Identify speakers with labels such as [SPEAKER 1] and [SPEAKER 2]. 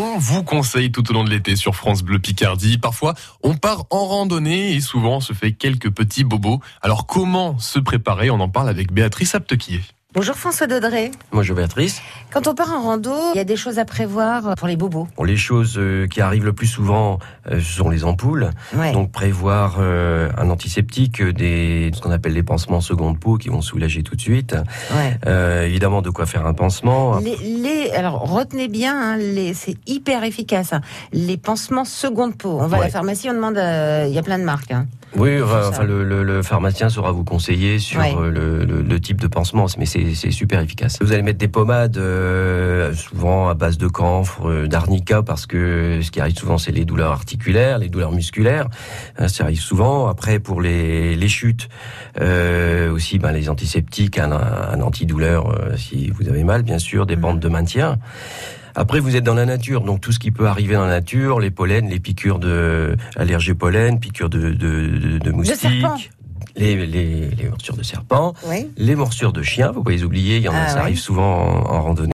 [SPEAKER 1] On vous conseille tout au long de l'été sur France Bleu Picardie. Parfois, on part en randonnée et souvent on se fait quelques petits bobos. Alors comment se préparer? On en parle avec Béatrice Aptequier.
[SPEAKER 2] Bonjour François Dodré.
[SPEAKER 3] Bonjour Béatrice.
[SPEAKER 2] Quand on part en rando, il y a des choses à prévoir pour les bobos.
[SPEAKER 3] Bon, les choses euh, qui arrivent le plus souvent euh, sont les ampoules.
[SPEAKER 2] Ouais.
[SPEAKER 3] Donc prévoir euh, un antiseptique, des ce qu'on appelle les pansements seconde peau qui vont soulager tout de suite.
[SPEAKER 2] ouais.
[SPEAKER 3] Euh, évidemment de quoi faire un pansement.
[SPEAKER 2] Les, les- alors retenez bien, hein, les, c'est hyper efficace. hein. Les pansements seconde peau. On va à la pharmacie, on demande, euh, il y a plein de marques. hein.
[SPEAKER 3] Oui, enfin, le, le- le pharmacien saura vous conseiller sur
[SPEAKER 2] Ouais.
[SPEAKER 3] euh, le, le- le type de pansement, mais c'est super efficace. Vous allez mettre des pommades euh, souvent à base de camphre, euh, d'arnica, parce que ce qui arrive souvent, c'est les douleurs articulaires, les douleurs musculaires. Hein, ça arrive souvent. Après, pour les, les chutes, euh, aussi ben, les antiseptiques, un, un antidouleur euh, si vous avez mal, bien sûr, des
[SPEAKER 2] Mhm.
[SPEAKER 3] bandes de maintien. Après, vous êtes dans la nature, donc tout ce qui peut arriver dans la nature, les pollens, les piqûres de allergie au pollen, piqûres de, de, de, de moustiques, les, les, les morsures de serpents,
[SPEAKER 2] Oui.
[SPEAKER 3] les morsures de chiens, faut pas les oublier, il y en a,
[SPEAKER 2] Ah
[SPEAKER 3] ça
[SPEAKER 2] ouais.
[SPEAKER 3] arrive souvent en, en randonnée.